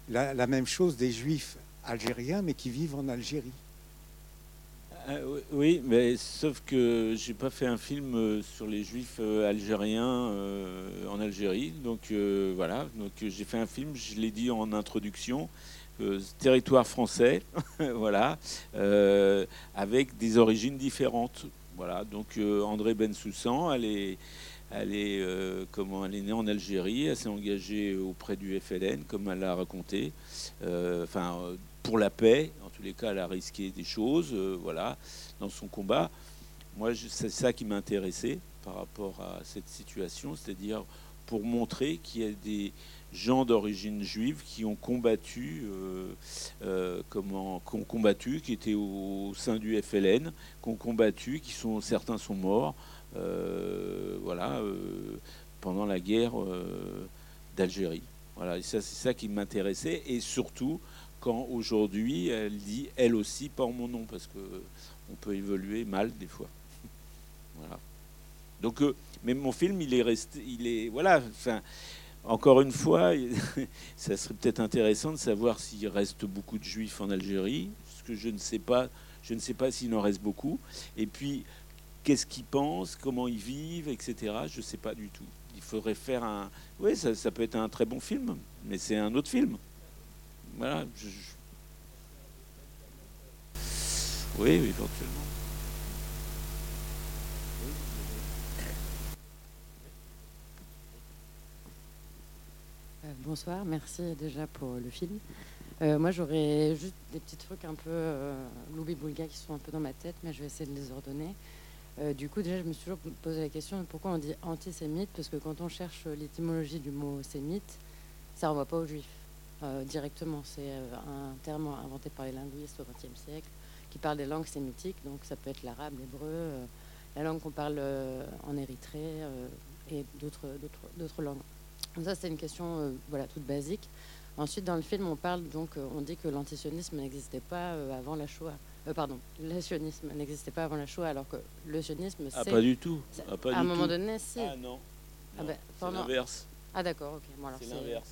la, la, même chose des juifs algériens, mais qui vivent en Algérie. Euh, oui, mais sauf que j'ai pas fait un film sur les juifs algériens en Algérie. Donc voilà, donc j'ai fait un film, je l'ai dit en introduction, euh, territoire français, voilà, euh, avec des origines différentes. Voilà, donc euh, André Bensoussan, elle est, elle est, comment, elle est née en Algérie, elle s'est engagée auprès du FLN, comme elle l'a raconté, pour la paix, tous les cas, elle a risqué des choses, voilà, dans son combat. Moi, c'est ça qui m'intéressait par rapport à cette situation, c'est-à-dire pour montrer qu'il y a des gens d'origine juive qui ont combattu, euh, euh, comment, qui ont combattu, qui étaient au, sein du FLN, qui ont combattu, qui sont certains sont morts, euh, voilà, pendant la guerre d'Algérie. Voilà, et ça c'est ça qui m'intéressait, et surtout quand aujourd'hui elle dit elle aussi en mon nom, parce que on peut évoluer mal des fois. Voilà. Donc, mais mon film, il est resté, il est, voilà, enfin, encore une fois, ça serait peut-être intéressant de savoir s'il reste beaucoup de juifs en Algérie, ce que je ne sais pas. Je ne sais pas s'il en reste beaucoup. Et puis, qu'est-ce qu'ils pensent, comment ils vivent, etc. Je ne sais pas du tout. Il faudrait faire un. Oui, ça, peut être un très bon film, mais c'est un autre film. Oui, éventuellement. Bonsoir, merci déjà pour le film. Euh, moi, j'aurais juste des petits trucs un peu euh, boulga qui sont un peu dans ma tête, mais je vais essayer de les ordonner. Euh, du coup, déjà, je me suis toujours posé la question pourquoi on dit antisémite, parce que quand on cherche l'étymologie du mot sémite, ça renvoie pas aux juifs euh, directement. C'est un terme inventé par les linguistes au XXe siècle qui parle des langues sémitiques, donc ça peut être l'arabe, l'hébreu, la langue qu'on parle en Érythrée et d'autres langues ça, c'est une question euh, voilà, toute basique. Ensuite, dans le film, on parle donc, euh, on dit que l'antisionisme n'existait pas euh, avant la Shoah. pardon, le sionisme n'existait pas avant la Shoah, alors que le sionisme, ah, c'est... Ah, pas du tout. à un moment donné, si. Ah non. Ah, ben, c'est l'inverse. Ah d'accord, ok. Bon, alors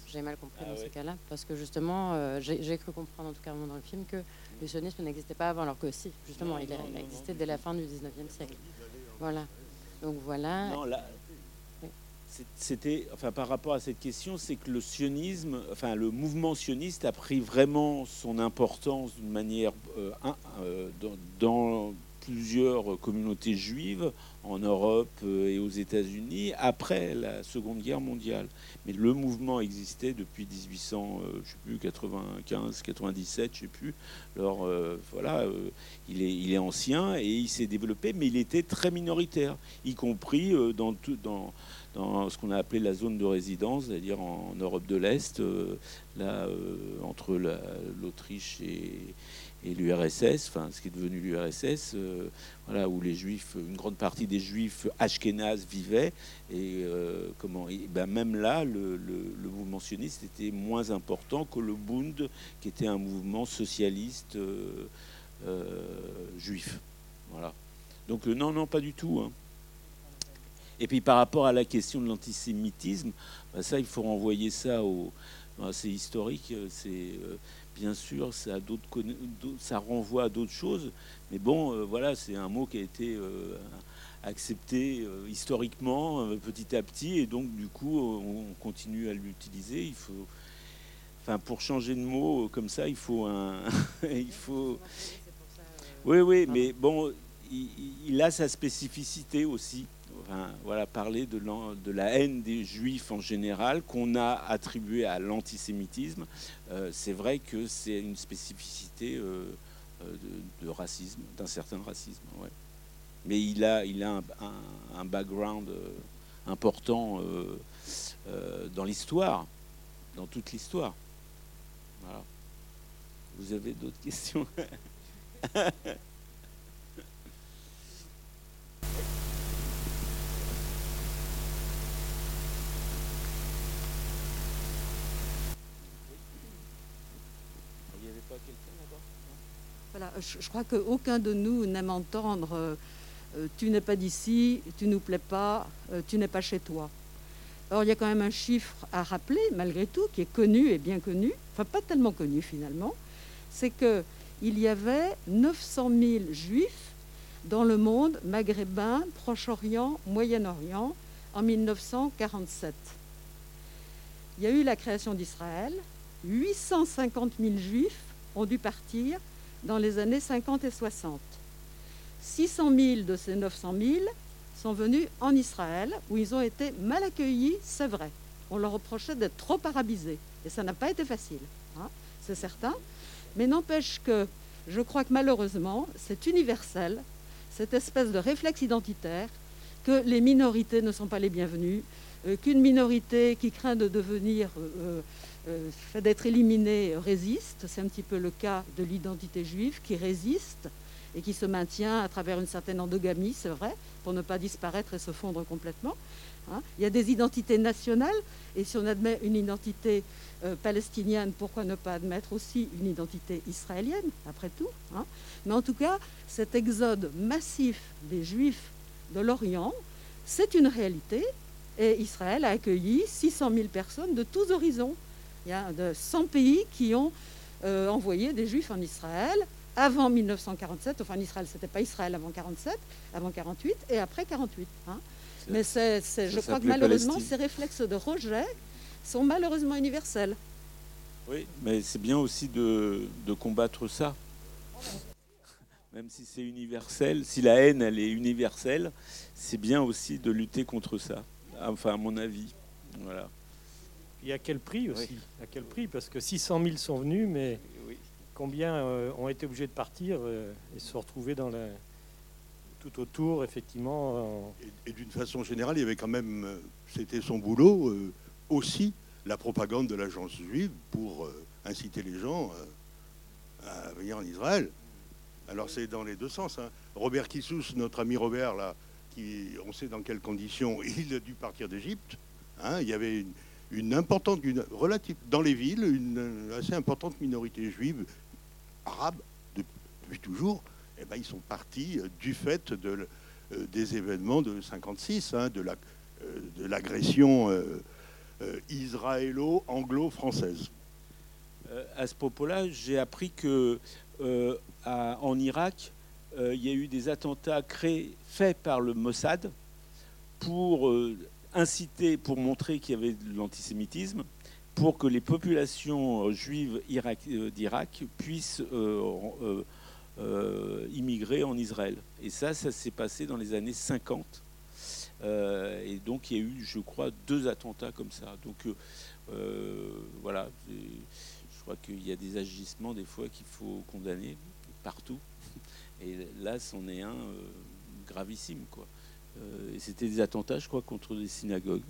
j'ai mal compris ah, dans ce cas-là, parce que justement, j'ai cru comprendre en tout cas dans le film que le sionisme n'existait pas avant, alors que si, justement, il, a, existé dès la fin du 19e siècle. Voilà. Donc voilà. Non, là, c'était, enfin, par rapport à cette question, c'est que le sionisme, enfin, le mouvement sioniste a pris vraiment son importance d'une manière euh, euh, dans, plusieurs communautés juives en Europe euh, et aux États-Unis après la Seconde Guerre mondiale. Mais le mouvement existait depuis 1800, je sais plus, 95, 97, je sais plus. Alors voilà, il est, ancien et il s'est développé, mais il était très minoritaire, y compris dans ce qu'on a appelé la zone de résidence, c'est-à-dire en, Europe de l'Est, euh, là, euh, entre l'Autriche et, l'URSS, enfin ce qui est devenu l'URSS, euh, voilà, où les Juifs, une grande partie des Juifs ashkénazes vivaient, et comment, ben même là, le, mouvement sioniste était moins important que le Bund, qui était un mouvement socialiste juif. Voilà. Donc non, non, pas du tout. Hein. Et puis par rapport à la question de l'antisémitisme, bah, ça, il faut renvoyer ça au. Bah, c'est historique, euh, c'est euh, bien sûr, ça, ça renvoie à d'autres choses. Mais bon, euh, voilà, c'est un mot qui a été accepté historiquement petit à petit, et donc du coup, on continue à l'utiliser. Il faut. Enfin, pour changer de mot comme ça, il faut un. il faut. Oui, oui, mais bon, il a sa spécificité aussi voilà, parler de, la haine des juifs en général qu'on a attribuée à l'antisémitisme, euh, c'est vrai que c'est une spécificité euh, euh, de, racisme, d'un certain racisme. Mais il a un, background important dans l'histoire, dans toute l'histoire. Vous avez d'autres questions? je, crois qu'aucun de nous n'aime entendre euh, euh, tu n'es pas d'ici, tu nous plais pas, euh, tu n'es pas chez toi. Or, il y a quand même un chiffre à rappeler, malgré tout, qui est connu et bien connu, enfin pas tellement connu finalement, c'est qu'il y avait 900 000 juifs dans le monde maghrébin, Proche-Orient, Moyen-Orient en 1947. Il y a eu la création d'Israël, 850 000 juifs ont dû partir dans les années 50 et 60. 600 000 de ces 900 000 sont venus en Israël, où ils ont été mal accueillis, c'est vrai. On leur reprochait d'être trop arabisés. Et ça n'a pas été facile, hein, c'est certain. Mais n'empêche que je crois que malheureusement, c'est universel, cette espèce de réflexe identitaire, que les minorités ne sont pas les bienvenues, euh, qu'une minorité qui craint de devenir, fait d'être éliminée, résiste. C'est un petit peu le cas de l'identité juive qui résiste et qui se maintient à travers une certaine endogamie, c'est vrai, pour ne pas disparaître et se fondre complètement. Hein. Il y a des identités nationales, et si on admet une identité euh, palestinienne, pourquoi ne pas admettre aussi une identité israélienne, après tout hein. Mais en tout cas, cet exode massif des Juifs de l'Orient, c'est une réalité, et Israël a accueilli 600 000 personnes de tous horizons. Il y a de 100 pays qui ont euh, envoyé des Juifs en Israël, avant 1947, enfin en Israël, c'était pas Israël avant 47, avant 48 et après 48. Hein. Mais je crois que malheureusement, ces réflexes de rejet sont malheureusement universels. Oui, mais c'est bien aussi de, combattre ça. Même si c'est universel, si la haine elle est universelle, c'est bien aussi de lutter contre ça. Enfin, à mon avis, voilà. Et à quel prix aussi À quel prix Parce que 600 000 sont venus, mais combien euh, ont été obligés de partir euh, et se retrouver dans la, tout autour, effectivement. Et, d'une façon générale, il y avait quand même, euh, c'était son boulot aussi, la propagande de l'agence juive pour inciter les gens à venir en Israël. Alors c'est dans les deux sens. Hein. Robert Kissous, notre ami Robert, là, qui, on sait dans quelles conditions il a dû partir d'Égypte. Hein. il y avait une, une importante, relative, dans les villes, une assez importante minorité juive arabes depuis toujours, eh ben, ils sont partis euh, du fait de, euh, des événements de 56, hein, de l'agression la, euh, israélo-anglo-française. à ce propos-là, j'ai appris que en Irak, il y a eu des attentats créés, faits par le Mossad pour inciter, pour montrer qu'il y avait de l'antisémitisme pour que les populations euh, juives euh, d'Irak puissent euh, immigrer en Israël. Et ça, ça s'est passé dans les années 50. et donc il y a eu, je crois, deux attentats comme ça. Donc voilà, je crois qu'il y a des agissements des fois qu'il faut condamner partout. Et là, c'en est un gravissime, quoi. Et c'était des attentats, je crois, contre des synagogues.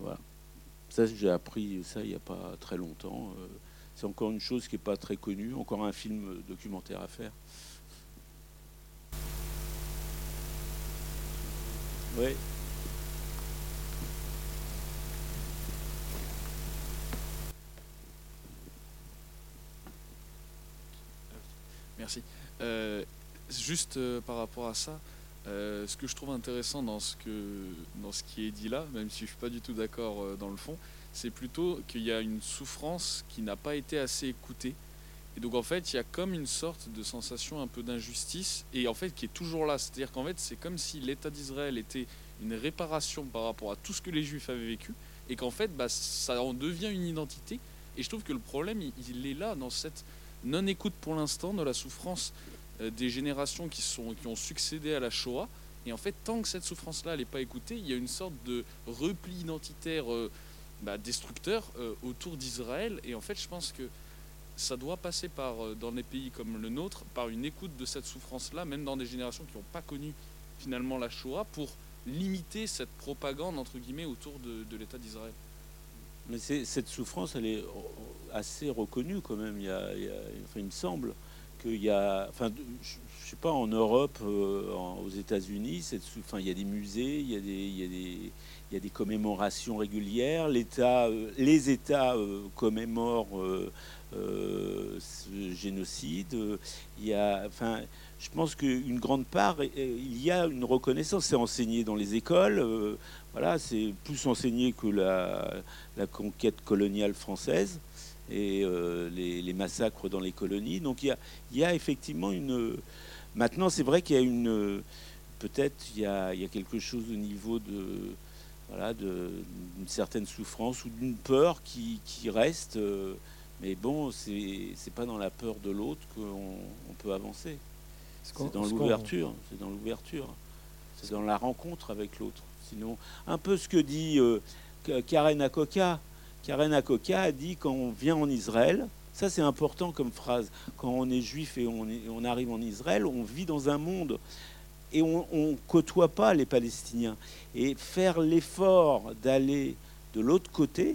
voilà. Ça, j'ai appris ça il n'y a pas très longtemps. Euh, c'est encore une chose qui n'est pas très connue, encore un film documentaire à faire. Oui. Merci. Euh, juste euh, par rapport à ça, euh, ce que je trouve intéressant dans ce, qui est dit là, même si je ne suis pas du tout d'accord euh, dans le fond, c'est plutôt qu'il y a une souffrance qui n'a pas été assez écoutée. Et donc en fait, il y a comme une sorte de sensation un peu d'injustice, et en fait qui est toujours là. C'est-à-dire qu'en fait, c'est comme si l'État d'Israël était une réparation par rapport à tout ce que les Juifs avaient vécu, et qu'en fait, bah, ça en devient une identité. Et je trouve que le problème, il est là, dans cette non-écoute pour l'instant de la souffrance des générations qui, sont, qui ont succédé à la Shoah. Et en fait, tant que cette souffrance-là n'est pas écoutée, il y a une sorte de repli identitaire euh, bah, destructeur euh, autour d'Israël. Et en fait, je pense que ça doit passer par, dans des pays comme le nôtre, par une écoute de cette souffrance-là, même dans des générations qui n'ont pas connu finalement la Shoah, pour limiter cette propagande, entre guillemets, autour de, l'État d'Israël. Mais cette souffrance, elle est assez reconnue quand même, il, il me semble qu'il y a, enfin, je sais pas, en Europe, euh, aux États-Unis, il y a des musées, il y a des, il y a des, il y a des commémorations régulières. Euh, les États euh, commémorent ce génocide. Il y a, enfin, je pense qu'une grande part, il y a une reconnaissance. C'est enseigné dans les écoles. voilà, c'est plus enseigné que la conquête coloniale française et euh, les, massacres dans les colonies. Donc il y a, effectivement une... Maintenant, c'est vrai qu'il y a une... Peut-être il y a, quelque chose au niveau de... Voilà, d'une certaine souffrance ou d'une peur qui, reste. Euh, mais bon, c'est pas dans la peur de l'autre qu'on peut avancer. C'est dans l'ouverture. C'est dans l'ouverture. C'est dans la rencontre avec l'autre. Sinon, un peu ce que dit euh, Karen Akoka. Karen Akoka a dit quand on vient en Israël, ça c'est important comme phrase, quand on est juif et on, arrive en Israël, on vit dans un monde et on ne côtoie pas les Palestiniens. Et faire l'effort d'aller de l'autre côté,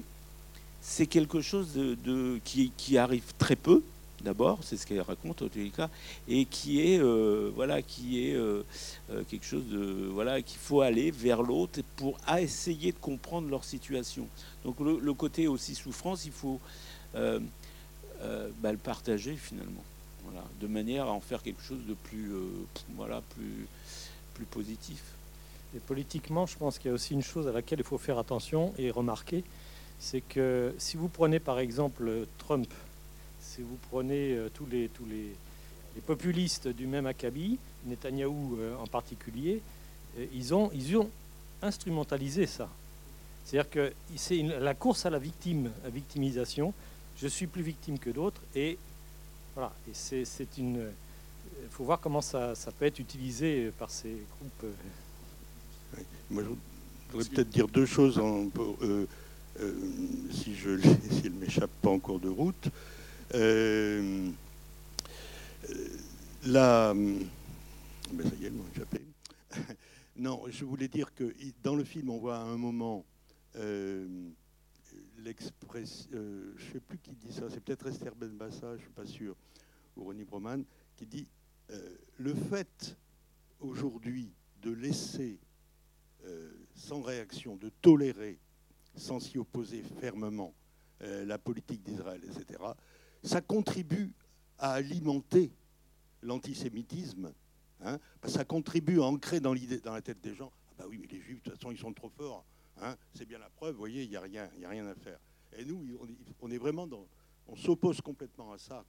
c'est quelque chose qui, arrive très peu, d'abord, c'est ce qu'elle raconte cas, et qui est, euh, voilà, qui est euh, euh, quelque chose de, voilà, qu'il faut aller vers l'autre pour essayer de comprendre leur situation. Donc le, côté aussi souffrance, il faut bah, le partager finalement, voilà, de manière à en faire quelque chose de plus, voilà, plus, plus positif. Et politiquement, je pense qu'il y a aussi une chose à laquelle il faut faire attention et remarquer, c'est que si vous prenez par exemple Trump, si vous prenez euh, tous, les, tous les, populistes du même acabit, Netanyahou euh, en particulier, euh, ils ont, instrumentalisé ça. C'est-à-dire que c'est la course à la victime, à victimisation. Je suis plus victime que d'autres, et voilà. Et c'est une. Il faut voir comment ça, peut être utilisé par ces groupes. Moi, je voudrais peut-être dire deux choses si je s'il m'échappe pas en cours de route. Euh, euh, là, ben ça y est, non, je voulais dire que dans le film, on voit à un moment l'express, je ne sais plus qui dit ça, c'est peut-être Esther Benbassa, je ne suis pas sûr, ou Ronnie Broman, qui dit le fait aujourd'hui de laisser sans réaction, de tolérer sans s'y opposer fermement, euh, la politique d'Israël, etc., ça contribue à alimenter l'antisémitisme. Hein, ça contribue à ancrer dans, la tête des gens ah bah oui, mais les juifs, de toute façon, ils sont trop forts. Hein, c'est bien la preuve, vous voyez, il n'y a, rien, a rien à faire. Et nous, on est, vraiment dans. On s'oppose complètement à ça.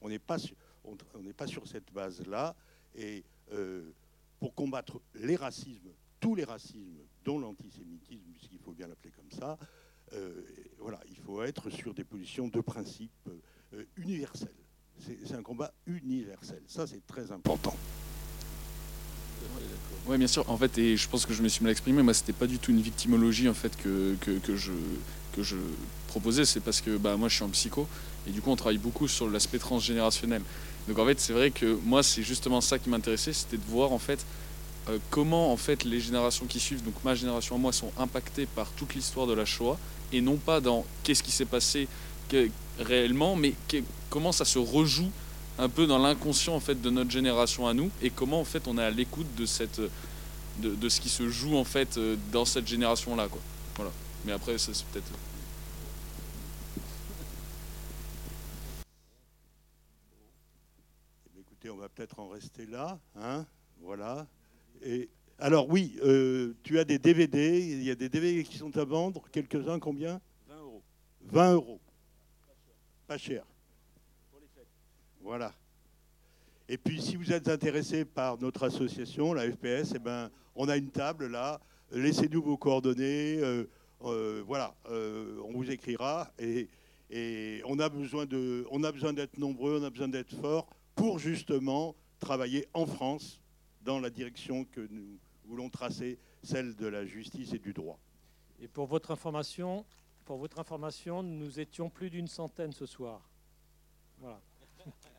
On n'est pas, sur cette base-là. Et euh, pour combattre les racismes, tous les racismes, dont l'antisémitisme, puisqu'il faut bien l'appeler comme ça, voilà, il faut être sur des positions de principe euh, universelles. C'est un combat universel. Ça, c'est très important. Oui, bien sûr. En fait, et je pense que je me suis mal exprimé. Moi, c'était pas du tout une victimologie en fait que, que, je que je proposais. C'est parce que bah, moi, je suis en psycho et du coup, on travaille beaucoup sur l'aspect transgénérationnel. Donc, en fait, c'est vrai que moi, c'est justement ça qui m'intéressait, c'était de voir en fait euh, comment en fait les générations qui suivent, donc ma génération à moi, sont impactées par toute l'histoire de la Shoah et non pas dans qu'est-ce qui s'est passé réellement, mais comment ça se rejoue un peu dans l'inconscient en fait de notre génération à nous et comment en fait on est à l'écoute de cette de, ce qui se joue en fait euh, dans cette génération là quoi. Voilà. Mais après c'est peut-être eh Écoutez, on va peut-être en rester là, hein Voilà alors oui, euh, tu as des DVD, il y a des DVD qui sont à vendre, quelques-uns, combien? 20 euros. 20 euros. Pas cher. Pour les fêtes. Voilà. Et puis si vous êtes intéressé par notre association, la FPS, eh ben, on a une table là, laissez-nous vos coordonnées, euh, euh, voilà, on vous écrira et, et on a besoin de, on a besoin d'être nombreux, on a besoin d'être forts pour justement travailler en France dans la direction que nous voulons tracer, celle de la justice et du droit. Et pour votre information, pour votre information, nous étions plus d'une centaine ce soir. Voilà.